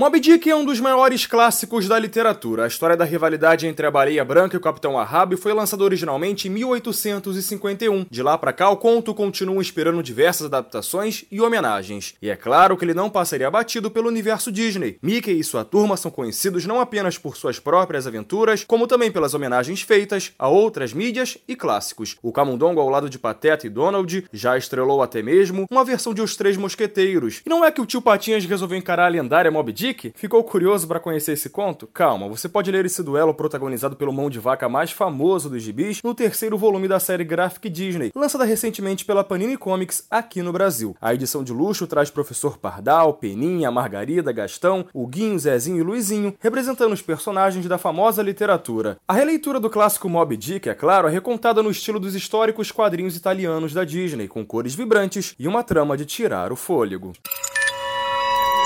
Moby Dick é um dos maiores clássicos da literatura. A história da rivalidade entre a baleia branca e o capitão Ahab foi lançada originalmente em 1851. De lá para cá, o conto continua inspirando diversas adaptações e homenagens. E é claro que ele não passaria batido pelo universo Disney. Mickey e sua turma são conhecidos não apenas por suas próprias aventuras, como também pelas homenagens feitas a outras mídias e clássicos. O Camundongo ao lado de Pateta e Donald já estrelou até mesmo uma versão de Os Três Mosqueteiros. E não é que o tio Patinhas resolveu encarar a lendária Moby Dick Dick? Ficou curioso para conhecer esse conto? Calma, você pode ler esse duelo protagonizado pelo mão de vaca mais famoso dos gibis no terceiro volume da série Graphic Disney, lançada recentemente pela Panini Comics aqui no Brasil. A edição de luxo traz Professor Pardal, Peninha, Margarida, Gastão, Huguinho, Zezinho e Luizinho, representando os personagens da famosa literatura. A releitura do clássico Moby Dick, é claro, é recontada no estilo dos históricos quadrinhos italianos da Disney, com cores vibrantes e uma trama de tirar o fôlego.